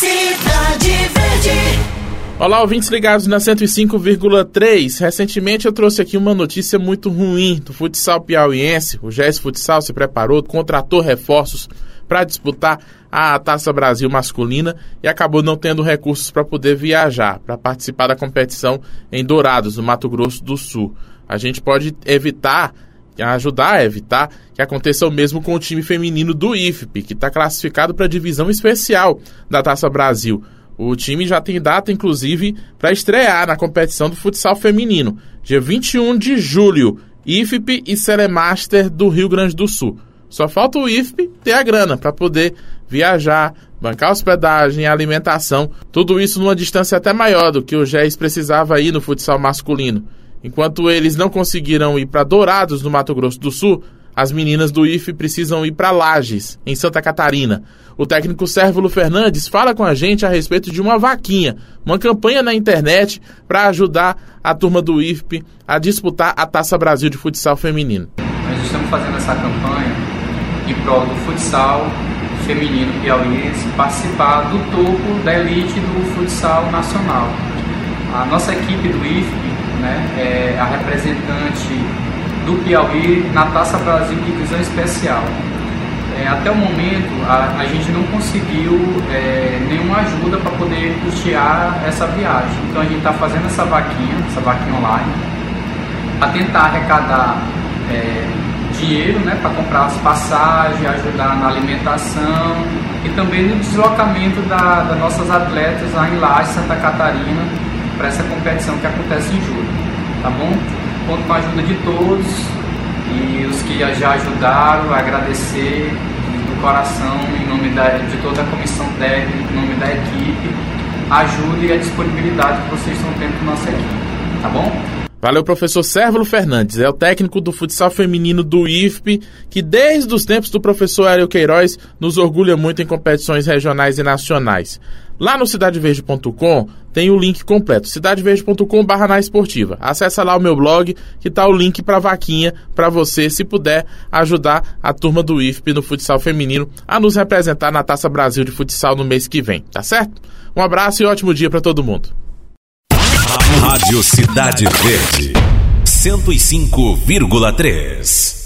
Cidade Verde. Olá, ouvintes ligados na 105,3. Recentemente eu trouxe aqui uma notícia muito ruim do futsal piauiense. O GES Futsal se preparou, contratou reforços para disputar a Taça Brasil masculina e acabou não tendo recursos para poder viajar, para participar da competição em Dourados, no Mato Grosso do Sul. A gente pode evitar ajudar a evitar que aconteça o mesmo com o time feminino do IFP, que está classificado para a divisão especial da Taça Brasil. O time já tem data, inclusive, para estrear na competição do futsal feminino, dia 21 de julho, IFP e Celemaster do Rio Grande do Sul. Só falta o IFP ter a grana para poder viajar, bancar hospedagem, alimentação, tudo isso numa distância até maior do que o GES precisava ir no futsal masculino. Enquanto eles não conseguiram ir para Dourados, no Mato Grosso do Sul, as meninas do IFE precisam ir para Lages, em Santa Catarina. O técnico Sérvulo Fernandes fala com a gente a respeito de uma vaquinha, uma campanha na internet para ajudar a turma do IFP a disputar a Taça Brasil de futsal feminino. Nós estamos fazendo essa campanha em prol do futsal feminino piauiense participar do topo da elite do futsal nacional. A nossa equipe do a representante do Piauí na Taça Brasil Divisão Especial. É, até o momento a, a gente não conseguiu é, nenhuma ajuda para poder custear essa viagem. Então a gente está fazendo essa vaquinha, essa vaquinha online, a tentar arrecadar é, dinheiro né, para comprar as passagens, ajudar na alimentação e também no deslocamento da, das nossas atletas lá em Laje, Santa Catarina, para essa competição que acontece em julho, tá bom? Conto com a ajuda de todos e os que já ajudaram, agradecer do coração, em nome da, de toda a comissão técnica, em nome da equipe, a ajuda e a disponibilidade que vocês estão tendo com nossa equipe, tá bom? Valeu, professor Sérvulo Fernandes. É o técnico do futsal feminino do IFP, que desde os tempos do professor Hélio Queiroz nos orgulha muito em competições regionais e nacionais. Lá no cidadeverde.com tem o link completo, cidadeverde.com barra na esportiva. Acesse lá o meu blog, que tá o link para vaquinha para você, se puder, ajudar a turma do IFP no futsal feminino a nos representar na Taça Brasil de Futsal no mês que vem, tá certo? Um abraço e ótimo dia para todo mundo. Rádio Cidade Verde, 105,3.